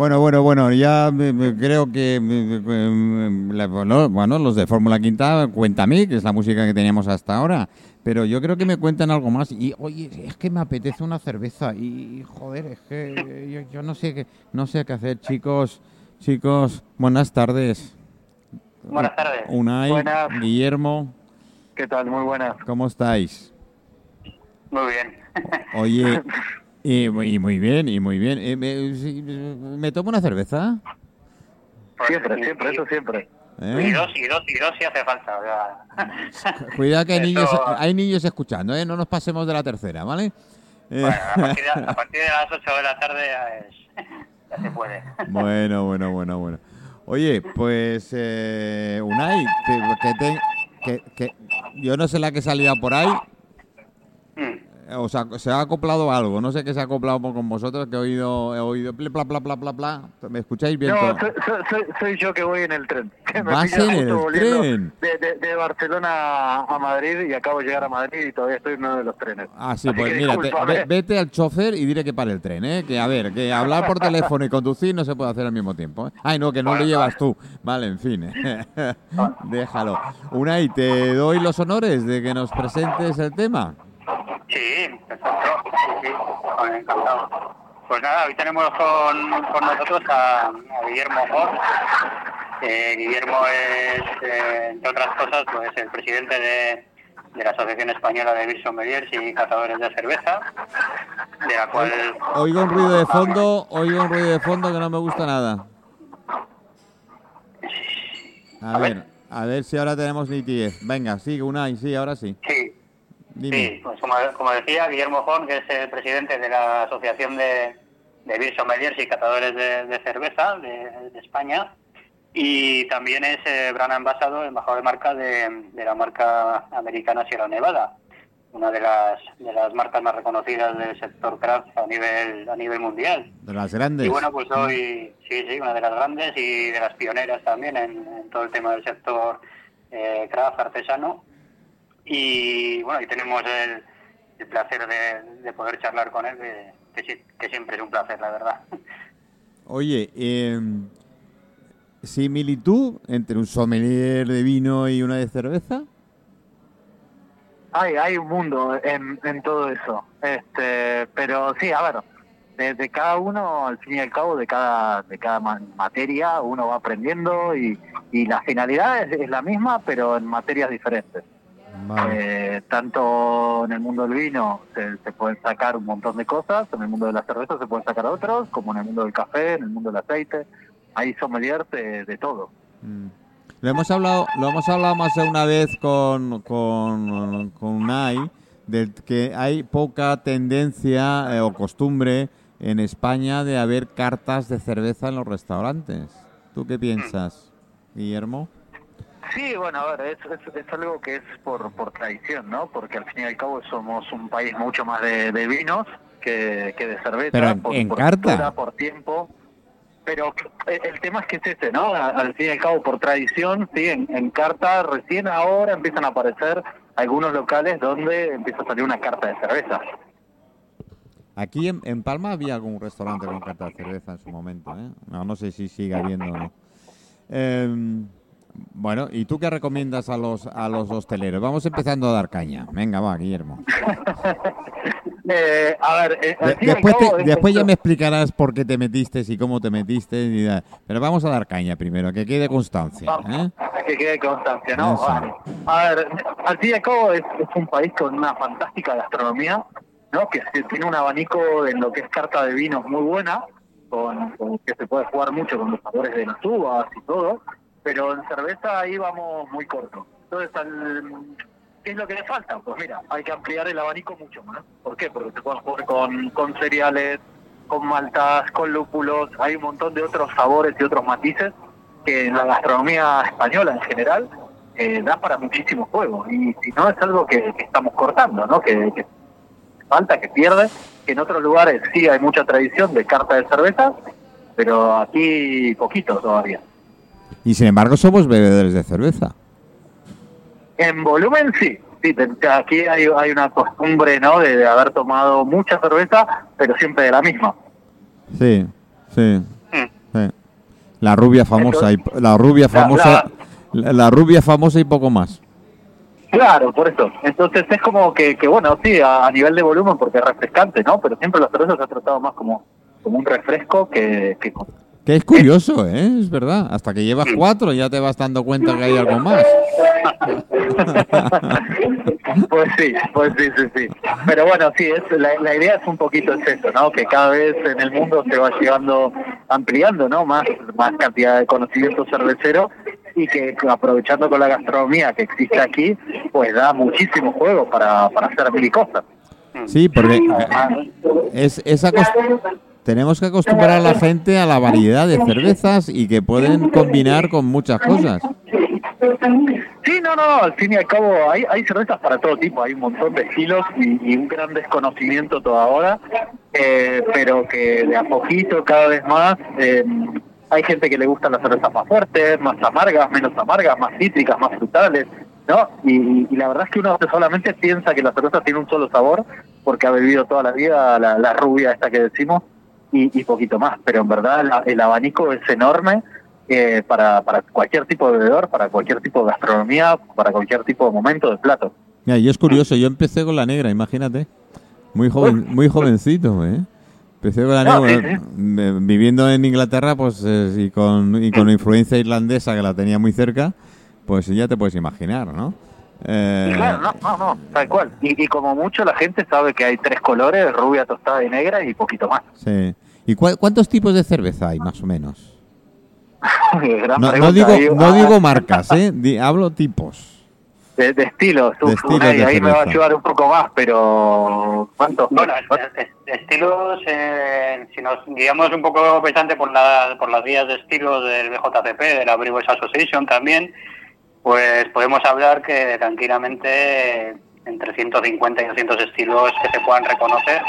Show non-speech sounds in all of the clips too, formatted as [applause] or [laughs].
Bueno, bueno, bueno, ya creo que la- bueno, los de Fórmula Quinta cuéntame, que es la música que teníamos hasta ahora, pero yo creo que me cuentan algo más y oye, es que me apetece una cerveza y joder, es que yo, yo no sé qué no sé qué hacer, chicos, chicos, buenas tardes. Buenas tardes. Unai, Buenas. Guillermo, ¿Qué tal? Muy buenas. ¿cómo estáis? Muy bien. Oye, [laughs] y, muy- y muy bien, y muy bien. Eh, me, si- ¿me tomo una cerveza? Siempre, siempre, eso siempre. ¿Eh? Y dos, y dos, y dos si hace falta. o sea. [laughs] Cuidado que hay Eso- niños, hay niños escuchando, ¿eh? No nos pasemos de la tercera, ¿vale? Eh, Bueno, a partir, de, a [laughs] partir de las 8 de la tarde ya, es- ya se puede. bueno, bueno, bueno, bueno. Oye, pues, eh, Unai, que, que te- que- que- yo no sé la que salía por ahí, o sea, se ha acoplado algo, no sé qué se ha acoplado con vosotros, que he oído, he oído, bla, bla, bla, bla, bla. ¿Me escucháis bien? No, soy, soy- yo que voy en el tren. Que [laughs] me ¿Vas pilla en el tren? De, de- de Barcelona a Madrid y acabo de llegar a Madrid y todavía estoy en uno de los trenes. Ah, sí, Así pues mira, te- vete al chofer y dile que pare el tren, ¿eh? Que a ver, que hablar por teléfono y conducir no se puede hacer al mismo tiempo, ¿eh? Ay, no, que no lo llevas tú. Vale, en fin, ¿eh? [laughs] déjalo. Unai, te doy los honores de que nos presentes el tema. Sí, perfecto. Sí, sí, Bueno, encantado. Pues nada, hoy tenemos con, con nosotros a, a Guillermo Mor. Eh, Guillermo es, eh, entre otras cosas, pues el presidente de, de la Asociación Española de Beer Sommeliers y Catadores de Cerveza, de la cual... Oigo un ruido de fondo, oigo un ruido de fondo que no me gusta nada. A A ver, ver. a ver si ahora tenemos nitidez. Venga, sí, Unai, sí, ahora sí. Sí, Dime. Sí, pues como, como decía, Guillermo Fon, que es el presidente de la Asociación de, de Beer Sommeliers y Catadores de, de Cerveza de, de España, y también es eh, Brand Ambassador, embajador de marca de, de la marca americana Sierra Nevada, una de las, de las marcas más reconocidas del sector craft a nivel, a nivel mundial. De las grandes. Y bueno, pues hoy, sí, sí, una de las grandes y de las pioneras también en, en todo el tema del sector eh, craft artesano. Y bueno, y tenemos el, el placer de, de poder charlar con él, que, que, sí- que siempre es un placer, la verdad. Oye, eh, ¿similitud entre un sommelier de vino y una de cerveza? Hay, hay un mundo en, en todo eso. este Pero sí, a ver, de, de cada uno, al fin y al cabo, de cada, de cada ma- materia, uno va aprendiendo y, y la finalidad es, es la misma, pero en materias diferentes. Eh, tanto en el mundo del vino se, se pueden sacar un montón de cosas, en el mundo de la cerveza se pueden sacar otros, como en el mundo del café, en el mundo del aceite. Hay sommeliers de, de todo. Mm. Lo hemos hablado, lo hemos hablado más de una vez con, con, con Unai, de que hay poca tendencia eh, o costumbre en España de haber cartas de cerveza en los restaurantes. ¿Tú qué piensas, Guillermo? Sí, bueno, a ver, es, es, es algo que es por, por tradición, ¿no? Porque al fin y al cabo somos un país mucho más de, de vinos que, que de cerveza. Pero en- por, en por carta. cultura, por tiempo. Pero el, tema es que es este, ¿no? Al fin y al cabo, por tradición, sí, en, en carta recién ahora empiezan a aparecer algunos locales donde empieza a salir una carta de cerveza. Aquí en, en Palma había algún restaurante con carta de cerveza en su momento, ¿eh? No, no sé si sigue habiendo o no. Em, bueno, ¿y tú qué recomiendas a los a los hosteleros? Vamos empezando a dar caña. Venga, va, Guillermo. [laughs] Eh, a ver, eh, De- después cabo, te- es- después ya me explicarás por qué te metiste y cómo te metiste. y da- Pero vamos a dar caña primero, que quede constancia. ¿eh? que quede constancia, ¿no? Vale. A ver, al fin y al cabo es, es un país con una fantástica gastronomía, ¿no? Que tiene un abanico en lo que es carta de vinos muy buena, con, con que se puede jugar mucho con los sabores de las uvas y todo, pero en cerveza ahí vamos muy corto. Entonces, al- ¿qué es lo que le falta? Pues mira, hay que ampliar el abanico mucho más. ¿Por qué? Porque se puede jugar con, con cereales, con maltas, con lúpulos, hay un montón de otros sabores y otros matices que en la gastronomía española en general eh, da para muchísimo juego. Y si no, es algo que, que estamos cortando, ¿no? Que, que falta, que pierde. Que en otros lugares sí hay mucha tradición de carta de cerveza, pero aquí poquito todavía. Y sin embargo somos bebedores de cerveza. En volumen sí. Sí, aquí hay, hay una costumbre, ¿no? De, de haber tomado mucha cerveza, pero siempre de la misma. Sí, sí. Mm. La rubia famosa, y, la rubia famosa, la, la rubia famosa y poco más. Claro, por eso. Entonces es como que, que bueno, sí, a, a nivel de volumen porque es refrescante, ¿no? Pero siempre la cerveza se ha tratado más como, como un refresco que, Que es curioso, ¿eh? Es verdad. Hasta que llevas cuatro ya te vas dando cuenta que hay algo más. [laughs] pues sí, pues sí, sí, sí. Pero bueno, sí, es, la, la idea es un poquito es eso, ¿no? Que cada vez en el mundo se va llevando, ampliando, ¿no? Más, más cantidad de conocimiento cervecero y que aprovechando con la gastronomía que existe aquí, pues da muchísimo juego para, para hacer mil cosas. Sí, porque es, es acost- tenemos que acostumbrar a la gente a la variedad de cervezas y que pueden combinar con muchas cosas. Sí, no, no, al fin y al cabo hay, cervezas para todo tipo, hay un montón de estilos y, un gran desconocimiento todavía, eh, pero que de a poquito, cada vez más, eh, hay gente que le gustan las cervezas más fuertes, más amargas, menos amargas, más cítricas, más frutales, ¿no? Y- y la verdad es que uno solamente piensa que la cerveza tiene un solo sabor porque ha bebido toda la vida la, la rubia esta que decimos y, y poquito más, pero en verdad la- el abanico es enorme eh, para, para cualquier tipo de bebedor, para cualquier tipo de gastronomía, para cualquier tipo de momento de plato. Mira, y es curioso, yo empecé con la negra, imagínate. Muy joven, muy jovencito, ¿eh? Empecé con la No, negra, sí, viviendo en Inglaterra, pues eh, y con y con influencia irlandesa que la tenía muy cerca, pues ya te puedes imaginar, ¿no? Eh, Y claro, no, no, no, tal cual. Y, y como mucho la gente sabe que hay tres colores, rubia, tostada y negra y poquito más. Sí. ¿Y cuántos tipos de cerveza hay, más o menos? [laughs] No, digo, Ahí, no ah, digo [laughs] marcas, ¿eh? Di- hablo tipos. De, de estilos, De estilos de ahí me va a ayudar un poco más, pero ¿cuántos? Bueno, es- es- estilos, eh, si nos guiamos un poco pensante por, la, por las guías de estilos del BJCP, de la Brewers Association también, pues podemos hablar que tranquilamente entre 150 y 200 estilos que se puedan reconocer,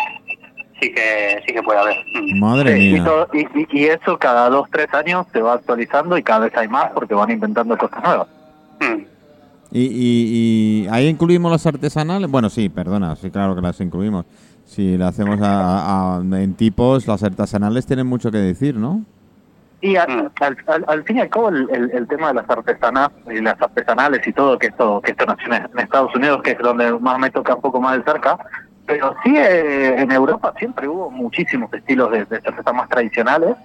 sí que sí que puede haber. Mm. Madre Sí, y, mía. todo- y, y- y eso cada dos, tres años se va actualizando y cada vez hay más porque van inventando cosas nuevas. Mm. ¿Y, y, y ahí incluimos las artesanales? Bueno, sí, perdona, sí, claro que las incluimos. Si la hacemos a- a- en tipos, las artesanales tienen mucho que decir, ¿no? Y al, Mm. al, al- al fin y al cabo el, el- el tema de las artesanas y las artesanales y todo que esto que esto nació en en Estados Unidos que es donde más me toca un poco más de cerca pero sí eh, en Europa siempre hubo muchísimos estilos de, de cerveza más tradicionales.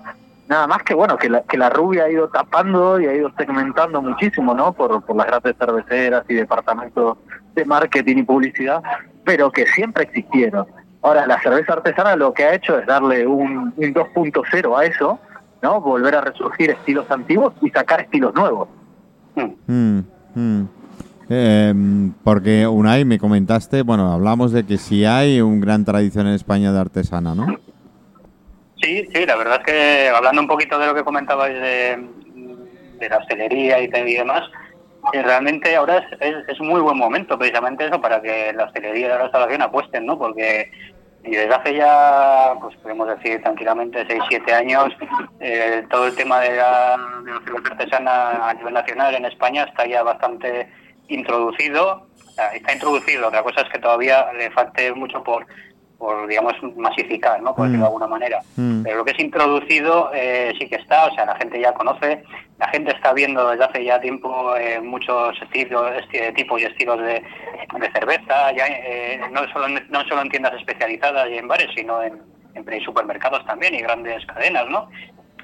Nada más que bueno que la, que la rubia ha ido tapando y ha ido segmentando muchísimo no por, por las grandes cerveceras y departamentos de marketing y publicidad pero que siempre existieron. Ahora la cerveza artesana lo que ha hecho es darle un, un 2.0 a eso ¿no? Volver a resurgir estilos antiguos y sacar estilos nuevos. Mm. Mm. Eh, porque Unai me comentaste, bueno, hablamos de que sí hay un gran tradición en España de artesana, ¿no? Sí, sí, la verdad es que hablando un poquito de lo que comentabais de, de la hostelería y, te- y demás, eh, realmente ahora es, es, es muy buen momento precisamente eso para que la hostelería y la restauración apuesten, ¿no? Porque desde hace ya, pues podemos decir tranquilamente, 6-7 años, eh, todo el tema de la, de la cerveza artesana a nivel nacional en España está ya bastante introducido. Está introducido, otra cosa es que todavía le falte mucho por, por digamos, masificar, ¿no? Por decirlo de Mm. alguna manera. Mm. Pero lo que es introducido eh, sí que está, o sea, la gente ya conoce, la gente está viendo desde hace ya tiempo eh, muchos estilos, esti- tipos y estilos de, de cerveza, ya eh, no, solo, en- no solo en tiendas especializadas y en bares, sino en, supermercados también y grandes cadenas, ¿no?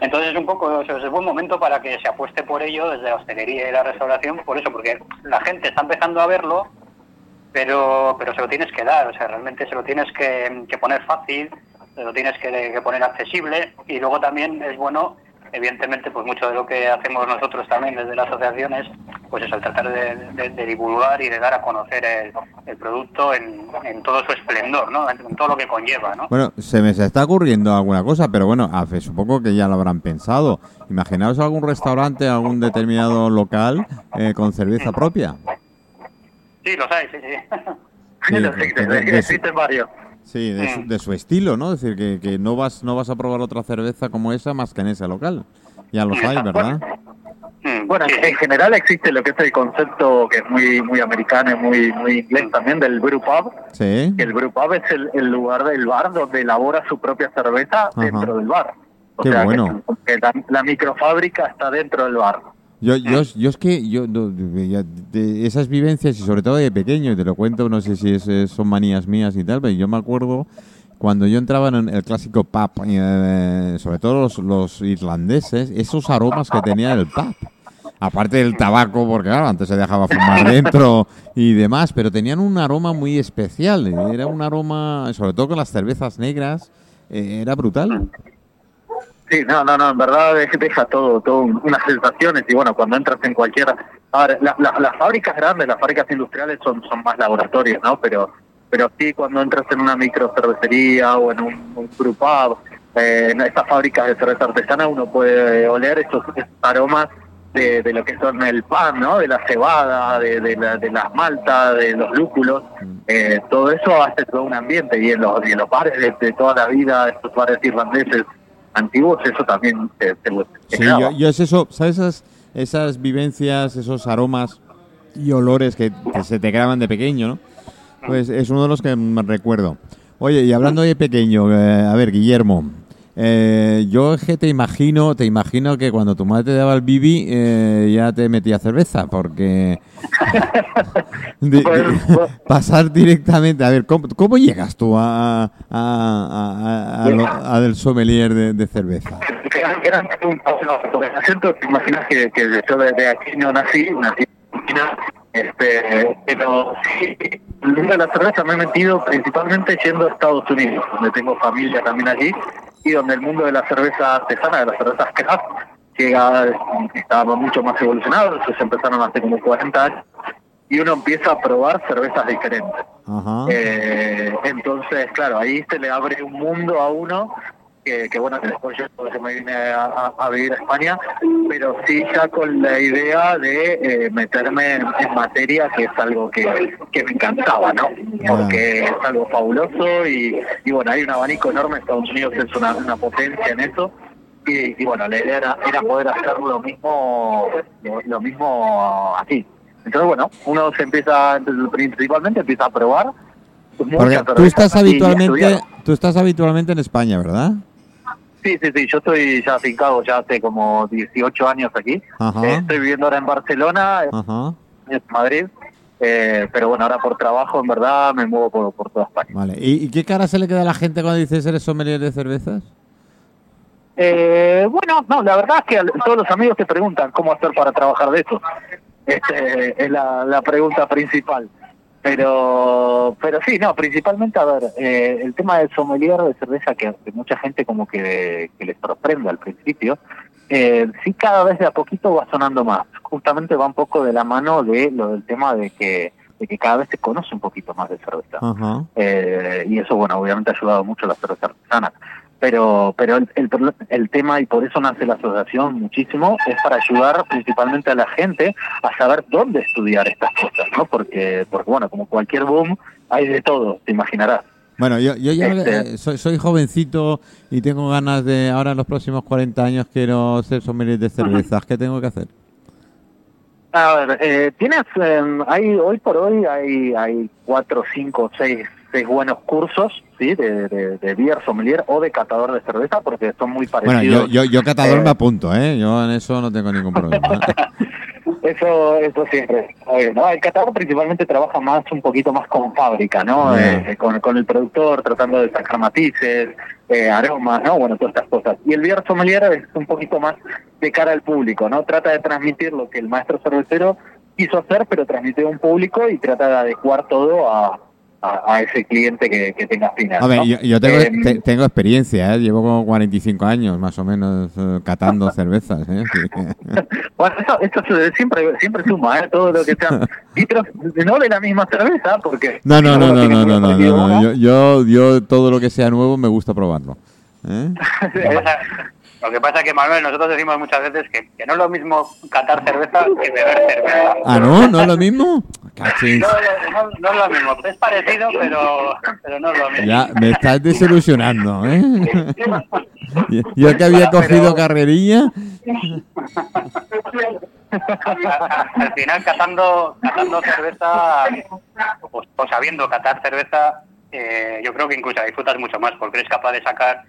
Entonces es un poco, o sea, es buen momento para que se apueste por ello desde la hostelería y la restauración, por eso, porque la gente está empezando a verlo, pero pero se lo tienes que dar, o sea, realmente se lo tienes que, poner fácil, se lo tienes que, poner accesible y luego también es bueno, evidentemente, pues mucho de lo que hacemos nosotros también desde las asociaciones, pues es el tratar de, divulgar y de dar a conocer el, el producto en, todo su esplendor, ¿no? En, todo lo que conlleva, ¿no? Bueno, se me está ocurriendo alguna cosa, pero bueno, supongo que ya lo habrán pensado. Imaginaos algún restaurante, algún determinado local eh, con cerveza propia. Sí, los hay, sí, sí. Sí, Los existen, de- [laughs] de- existen varios. Sí, de, su, de su estilo, ¿no? Es decir, que, que no vas no vas a probar otra cerveza como esa más que en ese local. Ya los hay, ¿verdad? Mm, Bueno, sí, en, en general existe lo que es el concepto que es muy muy americano y muy muy inglés también del brew pub. Sí. Que el brew pub es el, el lugar del bar donde elabora su propia cerveza Ajá. dentro del bar. O Qué sea, que- bueno. que la, la microfábrica está dentro del bar. Yo, yo, yo es que yo de esas vivencias y sobre todo de pequeño, y te lo cuento, no sé si es- es- son manías mías y tal, pero yo me acuerdo cuando yo entraba en el clásico pub, eh, sobre todo los, los irlandeses, esos aromas que tenía el pub. Aparte del tabaco, porque claro, antes se dejaba fumar [laughs] dentro y demás, pero tenían un aroma muy especial. Era un aroma, sobre todo con las cervezas negras, eh, era brutal. Sí, no, no, no, en verdad deja todo, todo unas sensaciones y bueno, cuando entras en cualquier... A ver, la- la- las fábricas grandes, las fábricas industriales son, son más laboratorios, ¿no? Pero pero sí cuando entras en una micro cervecería o en un, un pub, eh, en estas fábricas de cerveza artesana uno puede oler estos aromas de, de lo que son el pan, ¿no? De la cebada, de, de, la- de las maltas, de los lúpulos. Eh, todo eso hace todo un ambiente y en los, y en los bares de, de toda la vida, estos bares irlandeses antiguos, eso también se Sí, graba. yo, yo es eso, ¿sabes esas, esas vivencias, esos aromas y olores que, que se te graban de pequeño, ¿no? Pues es uno de los que me recuerdo. Oye, y hablando de pequeño, eh, a ver, Guillermo, eh, yo es que te imagino, te imagino que cuando tu madre te daba el bibi eh, ya te metía cerveza, porque de- de- [laughs] pasar directamente, a ver, ¿cómo, cómo llegas tú a, a, a- a- lo- del sommelier de, de cerveza? Te imaginas que, que yo de, de aquí no nací, nací en China, este, pero sí, el mundo de la cerveza me he metido principalmente yendo a Estados Unidos, donde tengo familia también allí, y donde el mundo de la cerveza artesana, de las cervezas craft, llega, estaba mucho más evolucionado, entonces empezaron hace como 40 años, y uno empieza a probar cervezas diferentes. Eh, entonces, claro, ahí se le abre un mundo a uno que, que bueno, que después yo me vine a, a- a vivir a España, pero sí ya con la idea de eh, meterme en, en materia, que es algo que, que me encantaba, ¿no? Porque es algo fabuloso y, y bueno, hay un abanico enorme, Estados Unidos es una, una potencia en eso. Y, y bueno, la idea era, era poder hacer lo mismo, lo, mismo aquí. Entonces, bueno, uno se empieza, principalmente empieza a probar. muchas tú estás habitualmente, tú estás habitualmente en España, ¿verdad? Sí, sí, sí, yo estoy ya afincado ya hace como 18 años aquí. Eh, estoy viviendo ahora en Barcelona, Ajá. en Madrid, eh, pero bueno, ahora por trabajo en verdad me muevo por, por toda España. Vale. ¿Y, y qué cara se le queda a la gente cuando dices eres sommelier de cervezas? Eh, bueno, no, la verdad es que todos los amigos te preguntan cómo hacer para trabajar de eso. Este, es la, la pregunta principal. Pero, pero sí, no, principalmente, a ver, eh, el tema del sommelier de cerveza que, que mucha gente como que, que les sorprende al principio, eh, sí cada vez de a poquito va sonando más. Justamente va un poco de la mano de lo del tema de que, de que cada vez se conoce un poquito más de cerveza. Eh, y eso, bueno, obviamente ha ayudado mucho a la cerveza artesana. Pero, pero el, el, el tema, y por eso nace la asociación muchísimo, es para ayudar principalmente a la gente a saber dónde estudiar estas cosas, ¿no? Porque, porque bueno, como cualquier boom, hay de todo, te imaginarás. Bueno, yo, yo ya Este- eh, soy, soy jovencito y tengo ganas de, ahora en los próximos 40 años quiero ser sommelier de cervezas. ¿Qué tengo que hacer? A ver, eh, tienes, eh, hay, hoy por hoy hay, hay cuatro, cinco, seis, seis buenos cursos, ¿sí? De, de, de beer sommelier o de catador de cerveza, porque son muy Bueno, parecidos. yo, yo, yo catador Eh, me apunto, ¿eh? Yo en eso no tengo ningún problema. [laughs] Eso, eso siempre. Oye, ¿no? El catador principalmente trabaja más, un poquito más con fábrica, ¿no? Eh, con, con el productor, tratando de sacar matices, eh, aromas, ¿no? Bueno, todas estas cosas. Y el beer sommelier es un poquito más de cara al público, ¿no? Trata de transmitir lo que el maestro cervecero quiso hacer, pero transmite a un público y trata de adecuar todo a, a, a ese cliente que, que tenga final. A ver, ¿no? yo, yo tengo, te- tengo experiencia, ¿eh? Llevo como 45 años más o menos eh, catando [laughs] cervezas, ¿eh? [laughs] Bueno, eso, eso siempre siempre suma, ¿eh? Todo lo que sea [laughs] litros, no de la misma cerveza, porque... No, no, no, no, no, muy no, no, parecido no, una. Yo, yo, yo todo lo que sea nuevo me gusta probarlo. ¿eh? Lo que pasa- es que, Manuel, nosotros decimos muchas veces que, que no es lo mismo catar cerveza que beber cerveza. Ah, ¿no? ¿No es lo mismo? Cachis. No, no, no es lo mismo. Es parecido, pero, pero no es lo mismo. Ya, me estás desilusionando, ¿eh? [laughs] Yo- que había cogido carrerilla. Al al final, catando, catando cerveza, o, o sabiendo catar cerveza, eh, yo creo que incluso disfrutas mucho más, porque eres capaz de sacar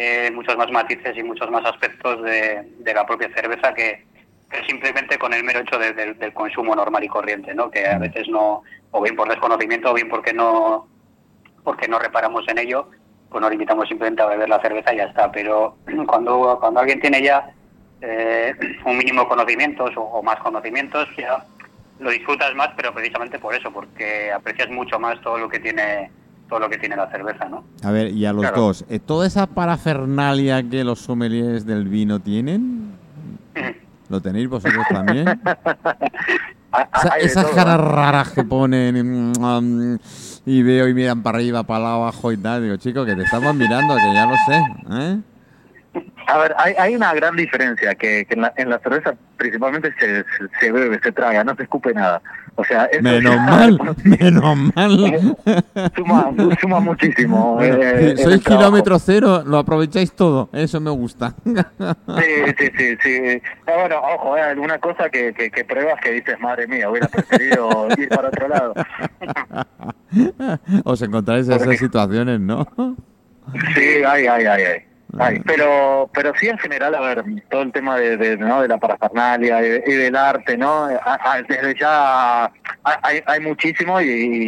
eh, muchos más matices y muchos más aspectos de, de la propia cerveza que, que simplemente con el mero hecho de- de- del consumo normal y corriente, ¿no? Que a veces no, o bien por desconocimiento, o bien porque no, porque no reparamos en ello, pues nos limitamos simplemente a beber la cerveza y ya está. Pero [clears throat] cuando, cuando alguien tiene ya eh, [clears throat] un mínimo de conocimientos o, o más conocimientos, ya lo disfrutas más, pero precisamente por eso, porque aprecias mucho más todo lo que tiene todo lo que tiene la cerveza, ¿no? A ver, y a los Claro. dos, ¿eh, ¿toda esa parafernalia que los sommeliers del vino tienen? ¿Lo tenéis vosotros también? [laughs] Esa- esas todo, caras ¿no? raras que ponen mm, y veo y miran para arriba, para abajo y tal. Digo, chico, que te estamos mirando, que ya lo sé. ¿eh? A ver, hay, hay una gran diferencia que, que en, la, en la cerveza principalmente se, se, se bebe, se traga, no se escupe nada. O sea, Menos ya- mal, [laughs] menos mal. [laughs] suma, suma muchísimo. Bueno, eh, en sois kilómetro cero, lo aprovecháis todo. Eso me gusta. Sí, sí, sí, sí. Ah, bueno, ojo, hay alguna cosa que, que, que pruebas que dices, madre mía, hubiera preferido [laughs] ir para otro lado. Os encontráis en esas situaciones, ¿no? Sí, hay, hay, hay, hay. Hay, pero pero sí en general a ver todo el tema de, de, ¿no? de la parafernalia y, y del arte no A- a- desde ya ha- hay, hay muchísimo y,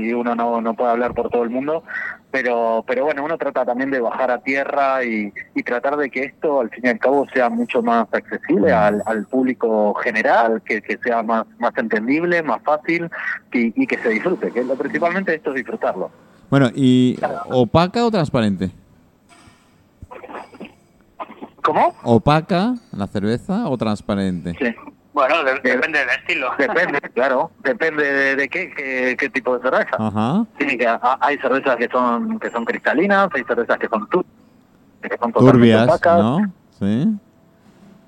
y uno no, no puede hablar por todo el mundo pero pero bueno uno trata también de bajar a tierra y, y tratar de que esto al fin y al cabo sea mucho más accesible al, al público general que, que sea más más entendible más fácil y, y que se disfrute que lo principalmente esto es disfrutarlo. Bueno, ¿y opaca o transparente? ¿Cómo? ¿Opaca la cerveza o transparente? sí Bueno, de- depende del estilo. Depende, [laughs] claro, depende de, de qué, qué, qué tipo de cerveza. Ajá. Tiene que, a- hay cervezas que son que son cristalinas, hay cervezas que son, tur- que son Turbias, opacas. ¿no? Sí.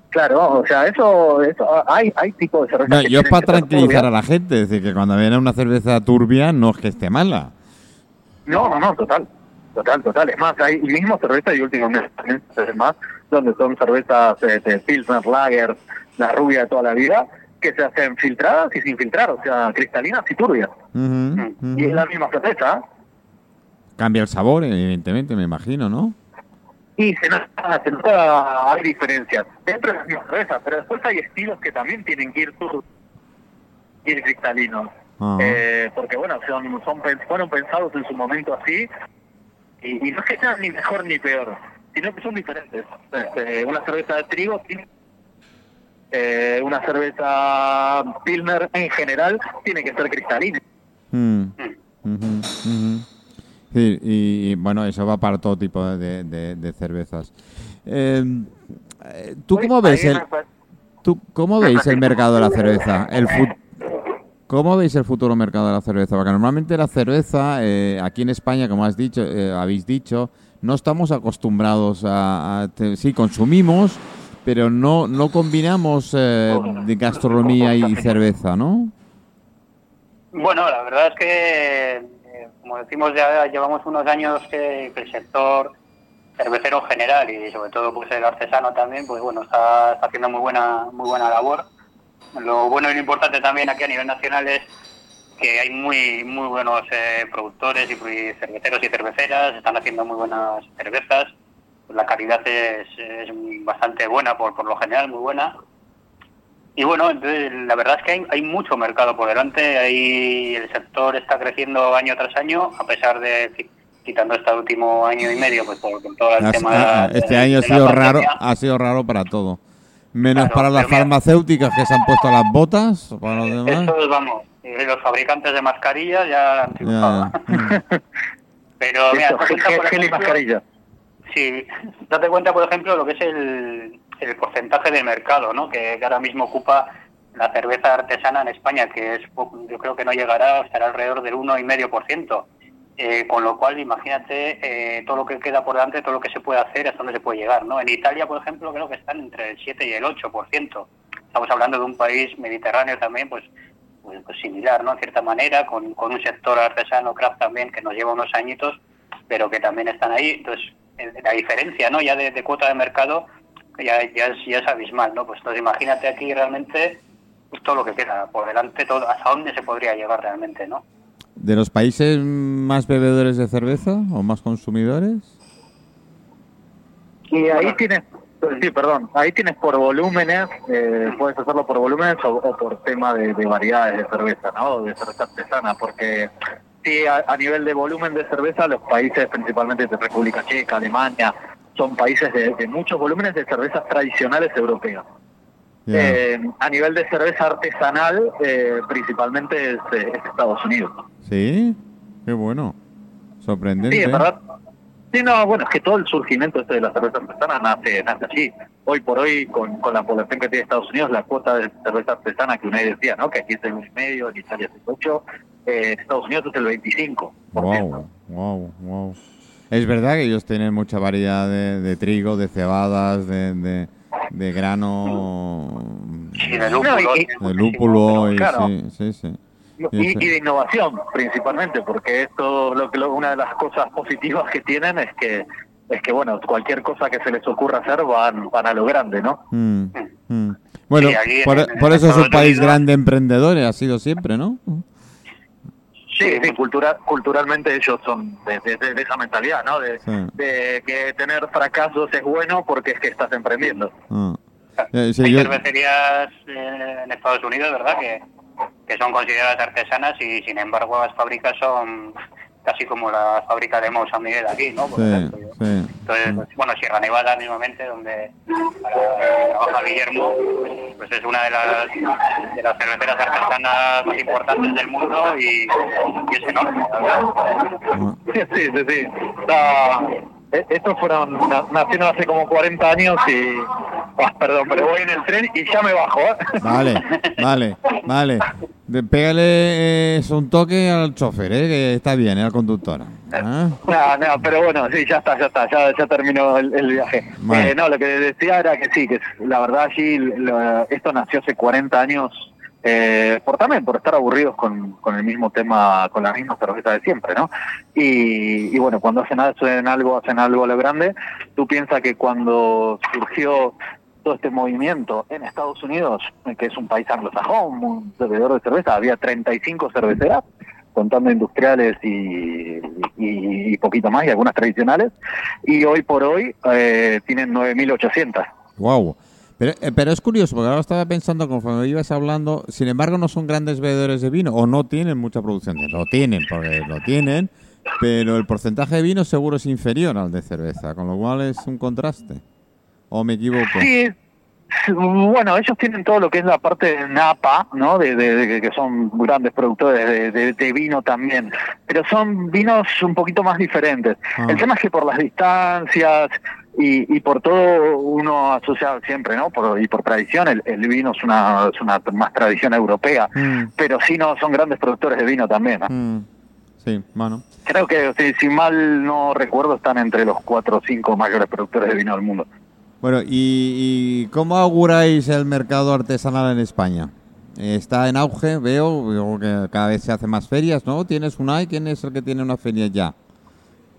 Claro, o sea, eso, eso hay, hay tipos de cervezas No, que yo es para tranquilizar a la gente, es decir, que cuando viene una cerveza turbia no es que esté mala. No, no, no, total, total, total. Es más, hay mismo cerveza y últimamente también es más, donde son cervezas eh, de Pilsner, Lager, la rubia de toda la vida, que se hacen filtradas y sin filtrar, o sea, cristalinas y turbias. Ujú, Y es la misma cerveza, Cambia el sabor, evidentemente, me imagino, ¿no? Y se nota, se nota, hay diferencias dentro de las mismas cervezas, pero después hay estilos que también tienen que ir tur- ir cristalinos. Eh, porque bueno, son, son fueron pensados en su momento así, y, y no es que sean ni mejor ni peor, sino que son diferentes. Este, una cerveza de trigo tiene eh, una cerveza Pilsner en general tiene que ser cristalina. Mm. Sí, y, y, bueno, eso va para todo tipo de, de- de cervezas. Eh, eh, ¿Tú cómo ves el, tú cómo veis el mercado de la cerveza? El ¿Cómo veis el futuro mercado de la cerveza? Porque normalmente la cerveza, eh, aquí en España, como has dicho, eh, habéis dicho, no estamos acostumbrados a, sí consumimos, pero no no combinamos eh, de gastronomía y cerveza, ¿no? Bueno, la verdad es que, eh, como decimos, ya llevamos unos años que, que el sector cervecero en general y sobre todo pues el artesano también, pues bueno, está, está haciendo muy buena muy buena labor. Lo bueno y lo importante también aquí a nivel nacional es que hay muy muy buenos eh, productores y cerveceros y cerveceras, están haciendo muy buenas cervezas, la calidad es, es bastante buena por, por lo general, muy buena. Y bueno, entonces, la verdad es que hay, hay mucho mercado por delante, hay, el sector está creciendo año tras año, a pesar de, qui- quitando este último año y medio, pues por, por todo el Has- tema ah, este de- año ha de sido raro, ha sido raro para todo. Menos Claro, para las farmacéuticas que se han puesto las botas, para los demás. Estos, vamos, los fabricantes de mascarillas ya han triunfado. [laughs] Pero mira, Eso, date cuenta, gel, gel y ejemplo, mascarilla. Sí, date cuenta, por ejemplo, lo que es el, el porcentaje de mercado, ¿no? Que, que ahora mismo ocupa la cerveza artesana en España, que es po- yo creo que no llegará, estará alrededor del 1,5%. Eh, con lo cual, imagínate eh, todo lo que queda por delante, todo lo que se puede hacer, hasta dónde se puede llegar, ¿no? En Italia, por ejemplo, creo que están entre el 7 y el 8%. Estamos hablando de un país mediterráneo también, pues, pues, similar, ¿no? En cierta manera, con, con un sector artesano, craft también, que nos lleva unos añitos, pero que también están ahí. Entonces, el- la diferencia, ¿no? Ya de, de cuota de mercado ya, ya, es, ya es abismal, ¿no? Pues entonces imagínate aquí realmente pues, todo lo que queda por delante, todo, hasta dónde se podría llegar realmente, ¿no? ¿De los países más bebedores de cerveza o más consumidores? Y ahí tienes, sí, perdón, ahí tienes por volúmenes, eh, puedes hacerlo por volúmenes o, o por tema de, de variedades de cerveza, ¿no? De cerveza artesana, porque sí, a, a nivel de volumen de cerveza, los países, principalmente de República Checa, Alemania, son países de, de muchos volúmenes de cervezas tradicionales europeas. Eh, a nivel de cerveza artesanal, eh, principalmente es, eh, es Estados Unidos. Sí, qué bueno. Sorprendente. Sí, en verdad. Sí, no, bueno, es que todo el surgimiento este de la cerveza artesana nace, nace allí. Hoy por hoy, con, con la población que tiene Estados Unidos, la cuota de cerveza artesana que Unai decía, ¿no? Que aquí es el 1,5, en Italia es el 8, eh, en Estados Unidos es el 25. Wow, wow, wow. Es verdad que ellos tienen mucha variedad de, de trigo, de cebadas, de, de, de grano, Sí, de lúpulo. De lúpulo y Claro. sí, sí, sí. Y, de innovación, principalmente, porque esto, lo que lo- una de las cosas positivas que tienen es que, es que bueno, cualquier cosa que se les ocurra hacer van, van a lo grande, ¿no? Mm, mm. Bueno, en- por, en eso es un país grande emprendedor, ha sido siempre, ¿no? Sí, sí, cultura, culturalmente ellos son de, de- de- de esa mentalidad, ¿no? De, Sí. de que tener fracasos es bueno porque es que estás emprendiendo. Ah. Eh, sí, Hay yo- cervecerías eh, en Estados Unidos, ¿verdad? Que, que son consideradas artesanas y sin embargo las fábricas son casi como la fábrica de Mau San Miguel aquí, ¿no? Por sí, ejemplo. sí. Entonces, pues, bueno, Sierra Nevada mismamente, donde trabaja Guillermo, pues es una de las, de las cerveceras artesanas más importantes del mundo y, y es enorme, la verdad. Sí, sí, sí, sí. La- e- estos fueron, na- nacieron hace como 40 años y... Ah, perdón, pero voy en el tren y ya me bajo, ¿eh? Vale, vale, vale. Pégale eh, un toque al chofer, ¿eh? que está bien, ¿eh? al conductor. ¿Ah? No, no, pero bueno, sí, ya está, ya está, ya, ya terminó el, el viaje. Vale. Eh, no, lo que decía era que sí, que la verdad allí lo- esto nació hace 40 años eh, por también por estar aburridos con, con el mismo tema, con la misma cerveza de siempre, ¿no? Y, y bueno, cuando hacen, hacen algo, hacen algo a lo grande, tú piensas que cuando surgió todo este movimiento en Estados Unidos, que es un país anglosajón, un servidor de cerveza, había 35 cerveceras, contando industriales y, y, y poquito más, y algunas tradicionales, y hoy por hoy eh, tienen 9.800. Wow. Pero, eh, pero es curioso, porque ahora estaba pensando conforme ibas hablando, sin embargo no son grandes bebedores de vino, o no tienen mucha producción. Lo tienen, porque lo tienen, pero el porcentaje de vino seguro es inferior al de cerveza, con lo cual es un contraste. ¿O me equivoco? Sí, bueno, ellos tienen todo lo que es la parte de Napa, ¿no? De, de- de que son grandes productores de, de- de vino también, pero son vinos un poquito más diferentes. Ah. El tema es que por las distancias y, y por todo uno asocia siempre, ¿no? Por, y por tradición, el, el vino es una, es una más tradición europea, Mm, pero sí no son grandes productores de vino también. ¿no? mm. Sí, bueno. Creo que, si, si mal no recuerdo, están entre los cuatro o cinco mayores productores de vino del mundo. Bueno, ¿y, y cómo auguráis el mercado artesanal en España? Está en auge, veo, veo que cada vez se hacen más ferias, ¿no? ¿Tienes una y quién es el que tiene una feria ya?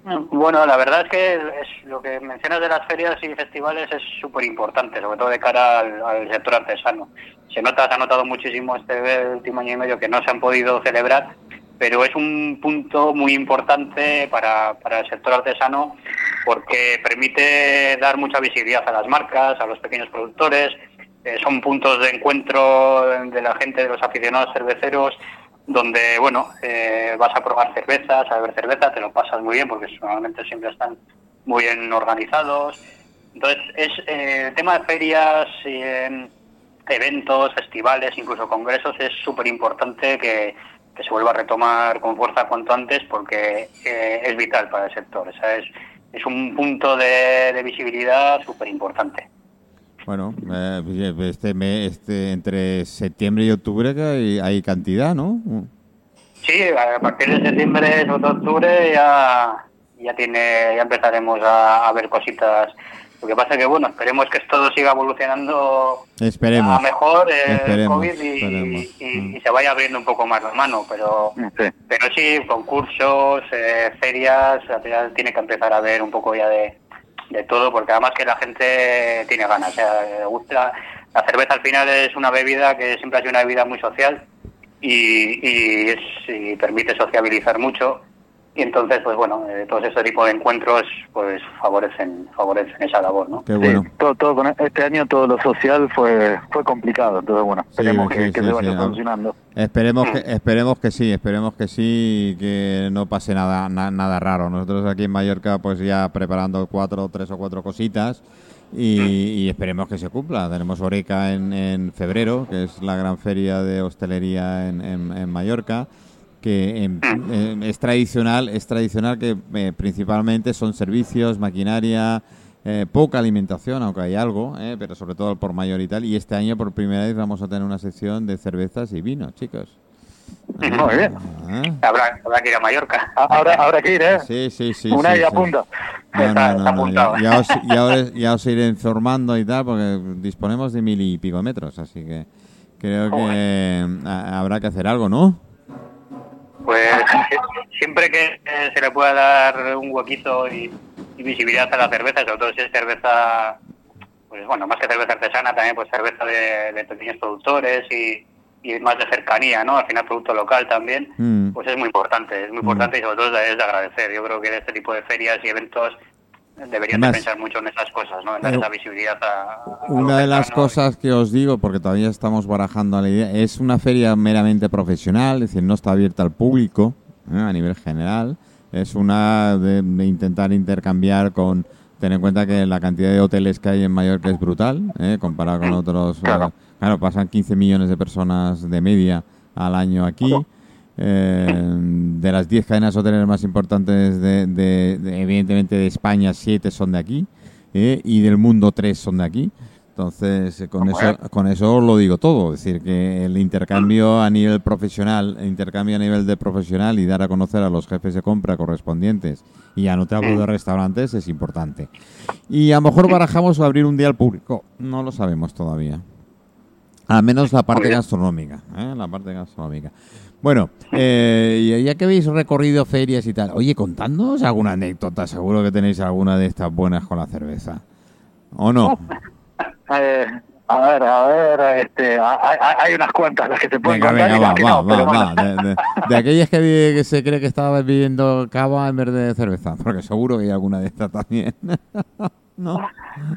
Bueno, la verdad es que lo que mencionas de las ferias y festivales es súper importante, sobre todo de cara al, al sector artesano. Se nota, se ha notado muchísimo este último año y medio que no se han podido celebrar, pero es un punto muy importante para, para el sector artesano porque permite dar mucha visibilidad a las marcas, a los pequeños productores, eh, son puntos de encuentro de la gente, de los aficionados cerveceros, donde, bueno, eh, vas a probar cervezas, a beber cerveza, te lo pasas muy bien porque normalmente siempre están muy bien organizados. Entonces, es eh, el tema de ferias, eh, eventos, festivales, incluso congresos, es súper importante que, que se vuelva a retomar con fuerza cuanto antes porque eh, es vital para el sector. O sea, es, es un punto de, de visibilidad súper importante. Bueno, eh, este, me- este entre septiembre y octubre que hay, hay cantidad, ¿no? Sí, a partir de septiembre, sobre octubre, ya, ya, tiene, ya empezaremos a, a ver cositas. Lo que pasa que, bueno, esperemos que todo siga evolucionando Esperemos. a mejor eh, el Esperemos, COVID y, esperemos. y- Mm. y se vaya abriendo un poco más la mano, pero Sí. pero sí, concursos, eh, ferias, al final tiene que empezar a ver un poco ya de, de todo, porque además que la gente tiene ganas. O sea, gusta, la cerveza al final es una bebida que siempre ha sido una bebida muy social y, y, es- y permite sociabilizar mucho. Y entonces pues bueno eh, todo ese tipo de encuentros pues favorecen favorecen esa labor no Qué bueno. Sí, todo, todo con este año todo lo social fue fue complicado, entonces bueno, esperemos Sí, que, sí, que sí, se vaya sí. solucionando. Esperemos que, esperemos que sí, esperemos que sí, que no pase nada, na- nada raro. Nosotros aquí en Mallorca, pues ya preparando cuatro, tres o cuatro cositas y, y esperemos que se cumpla. Tenemos Oreca en, en febrero, que es la gran feria de hostelería en, en- en Mallorca, que en- es tradicional, es tradicional que eh, principalmente son servicios, maquinaria, eh, poca alimentación, aunque hay algo, eh, pero sobre todo por mayor y tal. Y este año por primera vez vamos a tener una sección de cervezas y vinos, chicos. Muy bien. Ah, habrá habrá que ir a Mallorca Ahora, ahora que ir, ¿eh? Sí, sí, sí. Una sí, y sí. apunta. No, no, no, apuntado. ya, ya os, ya, os, ya os iré informando y tal, porque disponemos de mil y pico metros, así que creo que ha- habrá que hacer algo, ¿no? Pues [laughs] si- siempre que eh, se le pueda dar un huequito y, y visibilidad a la cerveza sobre todo si es cerveza pues bueno más que cerveza artesana también pues cerveza de, de pequeños productores y, y más de cercanía no al final producto local también Mm. pues es muy importante es muy importante y sobre todo es de agradecer. Yo creo que en este tipo de ferias y eventos deberían de pensar mucho en esas cosas no en esa visibilidad a, a Una de las cosas que os digo, porque todavía estamos barajando la idea, es una feria meramente profesional, es decir, no está abierta al público ¿eh? a nivel general. Es una de, de intentar intercambiar con. Tener en cuenta que la cantidad de hoteles que hay en Mallorca es brutal, ¿eh? comparado con otros. Claro. eh, claro, pasan 15 millones de personas de media al año aquí. Eh, de las 10 cadenas hoteleras más importantes, de, de- de- evidentemente de España, 7 son de aquí. ¿eh? y del mundo 3 son de aquí. Entonces, eh, con eso, con eso lo digo todo. Es decir, que el intercambio a nivel profesional, el intercambio a nivel de profesional y dar a conocer a los jefes de compra correspondientes y a notables de restaurantes es importante. Y a lo mejor barajamos abrir un día al público. No lo sabemos todavía. Al menos la parte gastronómica. ¿eh? La parte gastronómica. Bueno, eh, ya que habéis recorrido ferias y tal, oye, contadnos alguna anécdota. Seguro que tenéis alguna de estas buenas con la cerveza. ¿O no? [laughs] Eh, a ver, a ver, este, hay, unas cuantas las que se pueden Venga, contar venga, y las va, que va, no, pero va, bueno. va. De, de- de aquellas que, vi- que se cree que estaba bebiendo cava en vez de cerveza. Porque seguro que hay alguna de estas también. [laughs] ¿No?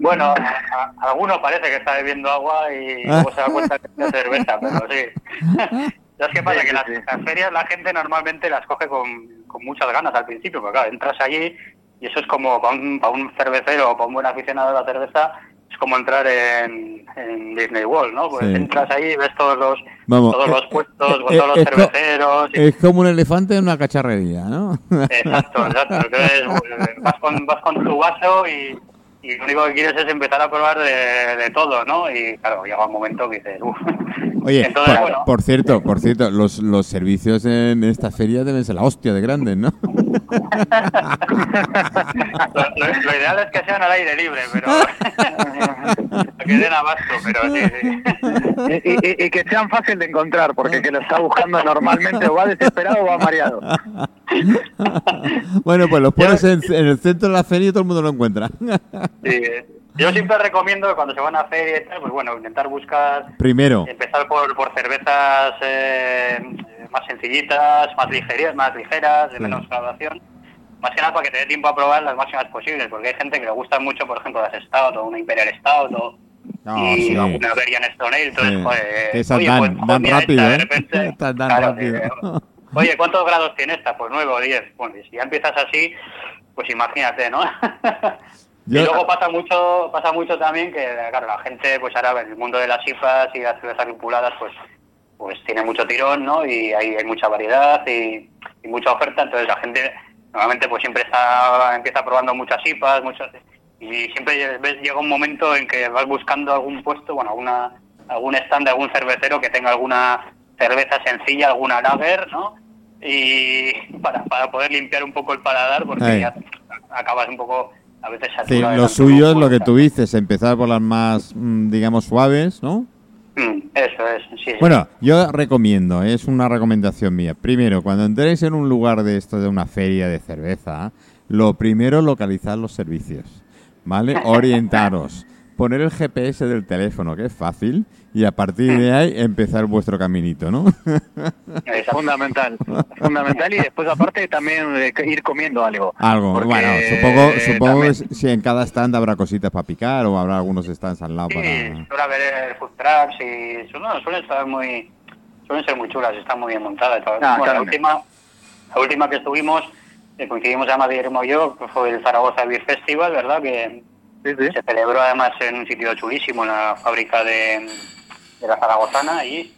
Bueno, a, a- alguno parece que está bebiendo agua y luego se da cuenta que es cerveza, pero sí. [laughs] ¿Sabes qué pasa? Sí, Que las, sí. las ferias la gente normalmente las coge con, con muchas ganas al principio, porque claro, entras allí y eso es como para un, para un cervecero o para un buen aficionado a la cerveza, es como entrar en, en Disney World, ¿no? Pues Sí. entras ahí, ves todos los, Vamos, todos eh, los puestos, con eh, todos los es cerveceros. y- Es como un elefante en una cacharrería, ¿no? Exacto, exacto. Entonces eh, vas con, vas con tu vaso y, y lo único que quieres es empezar a probar de, de todo, ¿no? Y claro, llega un momento que dices, uff. Oye, Entonces, por, bueno, por cierto, por cierto, los, los servicios en esta feria deben ser la hostia de grandes, ¿no? lo, [laughs] lo- lo ideal es que sean al aire libre, pero [laughs] que den abasto, pero sí, sí. Y, y- y que sean fácil de encontrar, porque que lo está buscando normalmente o va desesperado o va mareado. [laughs] bueno, pues los pones en, en el centro de la feria y todo el mundo lo encuentra. Sí. Yo siempre recomiendo que cuando se van a feria y tal, pues bueno, intentar buscar Primero, empezar por, por cervezas eh, más sencillitas, más ligeras, más ligeras, de Sí. menos graduación. Más que nada para que te dé tiempo a probar las máximas posibles, porque hay gente que le gusta mucho, por ejemplo, las Stout o una Imperial Stout o No, y sí. alguna Berian Stone. Entonces, Sí. joder, Esas oye, dan- pues, dan rápido, esta, de ¿eh? repente, [laughs] Estas dan claro, rápido. eh, oye, ¿cuántos grados tiene esta? Pues 9 o 10. Bueno, si ya empiezas así, pues imagínate, ¿no? [laughs] Yo- y luego pasa mucho pasa mucho también que, claro, la gente, pues ahora en el mundo de las IFAs y las cervezas vinculadas, pues pues tiene mucho tirón, ¿no? Y hay, hay mucha variedad y, y mucha oferta, entonces la gente normalmente pues siempre está empieza probando muchas IPAs, muchas y siempre ves, llega un momento en que vas buscando algún puesto, bueno, alguna algún stand de algún cervecero que tenga alguna cerveza sencilla, alguna lager, ¿no? Y para, para poder limpiar un poco el paladar, porque Ahí. ya acabas un poco a veces sí, saturado de lo suyo es lo que tú dices, empezar por las más, mm, digamos, suaves, ¿no? Mm, Eso es, sí, sí. Bueno, yo recomiendo, es una recomendación mía. Primero, cuando entréis en un lugar de esto, de una feria de cerveza, lo primero localizar los servicios, ¿vale? [laughs] Orientaros. Poner el GPS del teléfono, que es fácil, y a partir de ahí empezar vuestro caminito, ¿no? [laughs] Es fundamental, fundamental y después aparte también eh, ir comiendo algo. Algo, bueno, supongo, supongo también- que si en cada stand habrá cositas para picar o habrá algunos stands al lado Sí, para... suele haber food trucks y no, suelen estar muy, suelen ser muy chulas, están muy bien montadas. Ah, Bueno, la última, la última que estuvimos, que coincidimos además Guillermo y yo, fue el Zaragoza Beer Festival, ¿verdad? Que Sí, sí. se celebró además en un sitio chulísimo, en la fábrica de, de la Zaragozana allí.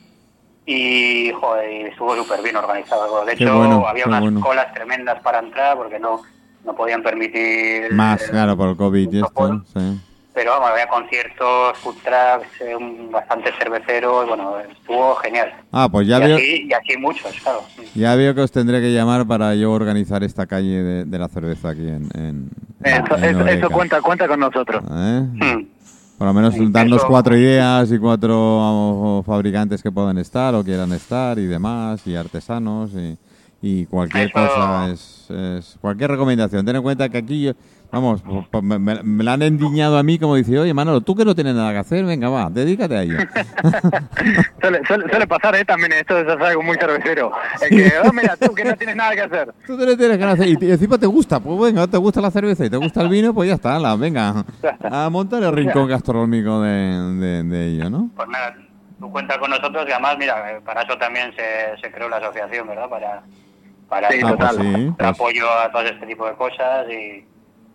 Y, joder, estuvo súper bien organizado. De Qué hecho, bueno, había unas bueno. colas tremendas para entrar porque no, no podían permitir Más, claro, por el COVID y esto, sí. Pero vamos, había conciertos, food trucks, eh, un- bastantes cerveceros, bueno, estuvo genial. Ah, pues ya y, veo, así, y así muchos, claro. ya veo que os tendré que llamar para yo organizar esta calle de, de la cerveza aquí en... en Eso, en eso, eso cuenta, cuenta con nosotros. ¿Eh? Mm. Por lo menos darnos cuatro ideas y cuatro vamos, fabricantes que puedan estar o quieran estar y demás, y artesanos y, y cualquier Eso- cosa, es, es- cualquier recomendación. Ten en cuenta que aquí, yo- vamos, po- po- me, la han endiñado a mí como dice, oye Manolo, tú que no tienes nada que hacer, venga, va, dedícate a ello. [laughs] suele, suele, suele pasar, ¿eh? También esto es algo muy cervecero. Es que, oh, mira, tú que no tienes nada que hacer. tú lo tienes que hacer y, encima te gusta, pues venga, te gusta la cerveza y te gusta el [laughs] vino, pues ya está, la, venga, [laughs] a montar el rincón gastronómico de, de, de ello, ¿no? Pues nada, tú cuentas con nosotros y además, mira, eh, para eso también se, se creó la asociación, ¿verdad? Para, para Sí, Ah, pues total. sí, dar pues- apoyo a todo este tipo de cosas y,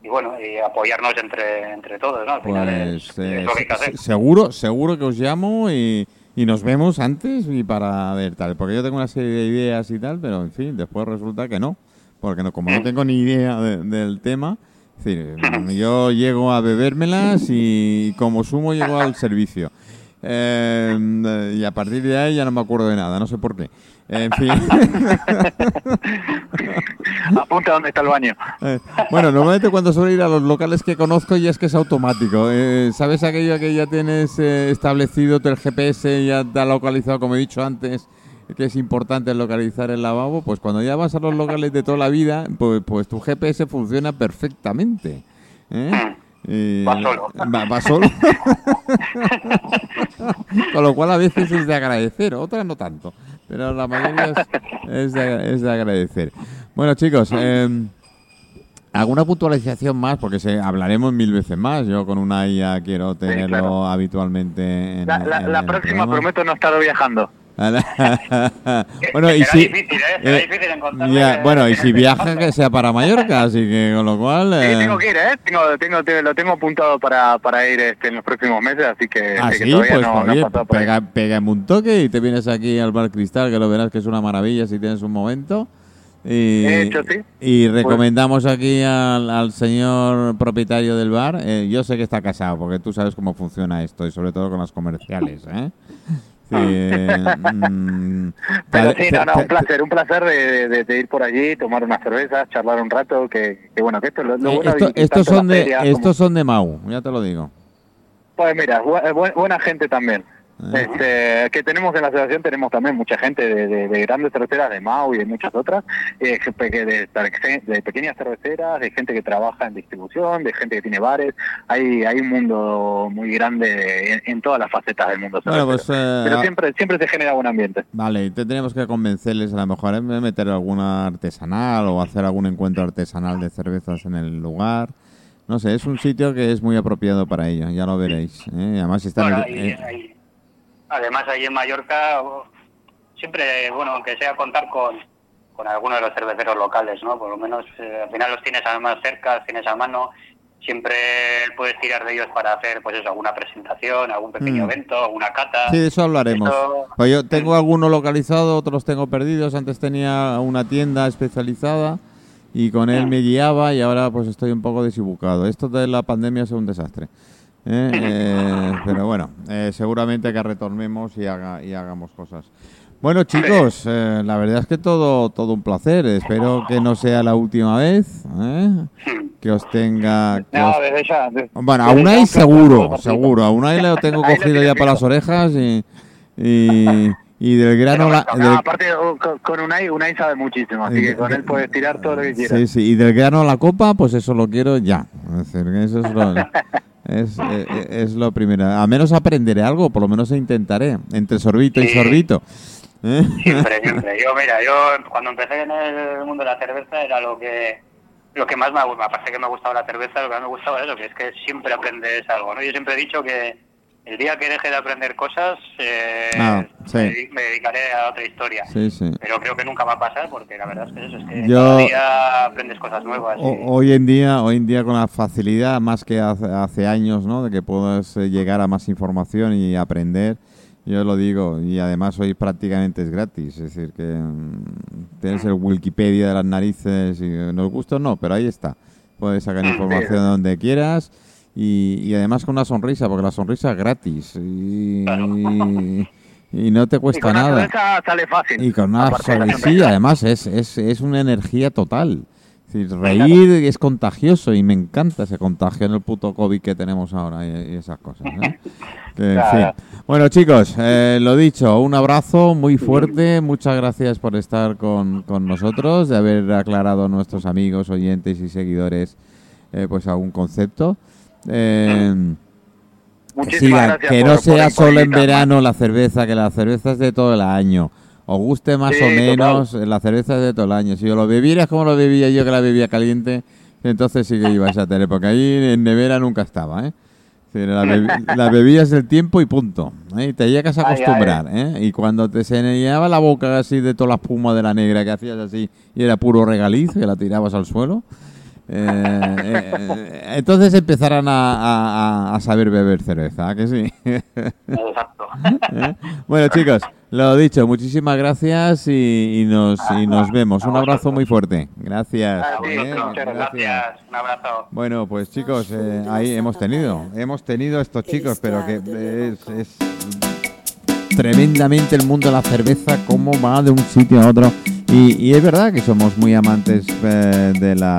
y bueno, y apoyarnos entre, entre todos, ¿no? Al final es, eh, es lo que hay que hacer. seguro, seguro que os llamo y, y nos vemos antes y para ver tal, porque yo tengo una serie de ideas y tal, pero en fin, después resulta que no, porque no, como no tengo ni idea de- del tema, es decir, [laughs] mm, yo llego a bebérmelas y como sumo llego al servicio. [laughs] Eh, y a partir de ahí ya no me acuerdo de nada, no sé por qué. En fin. [laughs] Apunta dónde está el baño. Eh, bueno, normalmente cuando suelo ir a los locales que conozco ya es que es automático. Eh, ¿Sabes aquello que ya tienes eh, establecido el GPS, ya te ha localizado, como he dicho antes, que es importante localizar el lavabo? Pues cuando ya vas a los locales de toda la vida, pues, pues tu GPS funciona perfectamente. ¿eh? Y- Va solo. Va, va solo. [laughs] Con lo cual a veces es de agradecer, otras no tanto. Pero la mayoría es, es de, es de agradecer. Bueno, chicos, eh, ¿alguna puntualización más? Porque se, hablaremos mil veces más. Yo con una ya quiero tenerlo claro. habitualmente en La, la, en la próxima programa. prometo no estar viajando. Bueno, y si, difícil, ¿eh? Difícil ya, bueno, y si viaja que sea para Mallorca, así que con lo cual... Sí, eh, tengo que ir, ¿eh? Tengo, tengo, te- lo tengo apuntado para, para ir este, en los próximos meses, así que, Ah, sí, pues no, oye, por pega, pégame un toque y te vienes aquí al Bar Cristal, que lo verás que es una maravilla si tienes un momento. Y, Hecho, sí. y recomendamos aquí al, al señor propietario del bar. eh, yo sé que está casado, porque tú sabes cómo funciona esto, y sobre todo con las comerciales. ¿eh? Eh, mm, [laughs] Pero sí, no, no, un placer, un placer de, de- de ir por allí, tomar unas cervezas, charlar un rato, que, que bueno, que esto es lo, lo eh, bueno esto- de- estos son de como- estos son de Mau, ya te lo digo. Pues mira, bu- bu- buena gente también. Este, que tenemos en la asociación, tenemos también mucha gente de, de- de grandes cerveceras, de Mau y de muchas otras, eh, de, de pequeñas cerveceras, de gente que trabaja en distribución, de gente que tiene bares. Hay, hay un mundo muy grande en, en todas las facetas del mundo Bueno, pues eh, Pero siempre, siempre se genera buen ambiente. Vale, y tendríamos que convencerles a lo mejor en meter alguna artesanal o hacer algún encuentro artesanal de cervezas en el lugar. No sé, es un sitio que es muy apropiado para ello, ya lo veréis. ¿eh? Además, si está en el- eh, y- además ahí en Mallorca siempre, bueno, aunque sea contar con, con algunos de los cerveceros locales, ¿no? Por lo menos eh, al final los tienes además cerca, los tienes a mano, siempre puedes tirar de ellos para hacer, pues eso, alguna presentación, algún pequeño Mm. evento, alguna cata. Sí, de eso hablaremos. Eso- Pues yo tengo alguno localizado, otros tengo perdidos. Antes tenía una tienda especializada y con él me guiaba y ahora pues estoy un poco deshibucado. Esto de la pandemia es un desastre. ¿Eh? Eh, pero bueno, eh, seguramente que retornemos y, haga, y hagamos cosas. Bueno chicos, eh, la verdad es que todo, todo un placer. Espero que no sea la última vez. ¿eh? Que os tenga... que No, os- desde ya. de- Bueno, desde aún ya hay un placer seguro, seguro. Aún hay lo tengo [laughs] cogido ya para las orejas y, y, y del grano... la- No, del- aparte, oh, con, con Unai, Unai sabe muchísimo, así que con él puedes tirar todo lo que quieras. Sí, sí, y del grano a la copa, pues eso lo quiero ya. Es decir, eso es lo, [laughs] Es, eh, eh, es lo primero. A menos aprenderé algo, por lo menos intentaré, entre sorbito y sorbito. ¿Eh? Siempre, siempre. Yo, mira, yo cuando empecé en el mundo de la cerveza era lo que lo que más me gustaba, aparte que me gustaba la cerveza, lo que más me gustaba era eso, que es que siempre aprendes algo, ¿no? Yo siempre he dicho que el día que deje de aprender cosas, eh, Ah, sí. me, dedi- me dedicaré a otra historia. Sí, sí. Pero creo que nunca va a pasar porque la verdad es que eso, es que Yo- cada día aprendes cosas nuevas. y- O- hoy en día, hoy en día con la facilidad más que hace, hace años, ¿no? De que puedas eh, llegar a más información y aprender. Yo lo digo y además hoy prácticamente es gratis, es decir que mm, tienes el Wikipedia de las narices y nos gusta o no, pero ahí está. Puedes sacar información de donde quieras y, y además con una sonrisa, porque la sonrisa es gratis y, y- y no te Y cuesta con la nada. sale fácil. Y con una aparte de la sonrisa, sí, cerveza. además es, es, es una energía total. Es decir, reír es contagioso y me encanta ese contagio en el puto COVID que tenemos ahora y, y esas cosas. ¿eh? [laughs] Que, Claro. Bueno, chicos, eh, lo dicho, un abrazo muy fuerte. Muchas gracias por estar con, con nosotros, de haber aclarado a nuestros amigos, oyentes y seguidores eh, pues algún concepto. Eh, que, que no por- sea por solo en verano la cerveza, que la cerveza es de todo el año. Os guste más Sí, o total. menos, eh, la cerveza es de todo el año. Si yo lo bebieras como lo bebía yo, que la bebía caliente, entonces sí que ibas a tener, porque ahí en nevera nunca estaba, ¿eh? La, bebi- [laughs] la bebías del tiempo y punto. ¿eh? Y te llegas a Ay, ay. acostumbrar, ¿eh? Y cuando te se llenaba la boca así de toda la espuma de la negra que hacías así y era puro regaliz, que la tirabas al suelo, eh, eh, entonces empezarán a, a- a- saber beber cerveza, ¿a que sí? Exacto. ¿Eh? Bueno, chicos, lo dicho, muchísimas gracias y, y nos, y nos vemos. Un abrazo muy fuerte. Gracias. ¿eh? vosotros, muchas gracias. Un abrazo. Bueno, pues chicos, eh, ahí hemos tenido, hemos tenido estos chicos, pero que es, es tremendamente el mundo de la cerveza, cómo va de un sitio a otro. Y, y es verdad que somos muy amantes eh, de la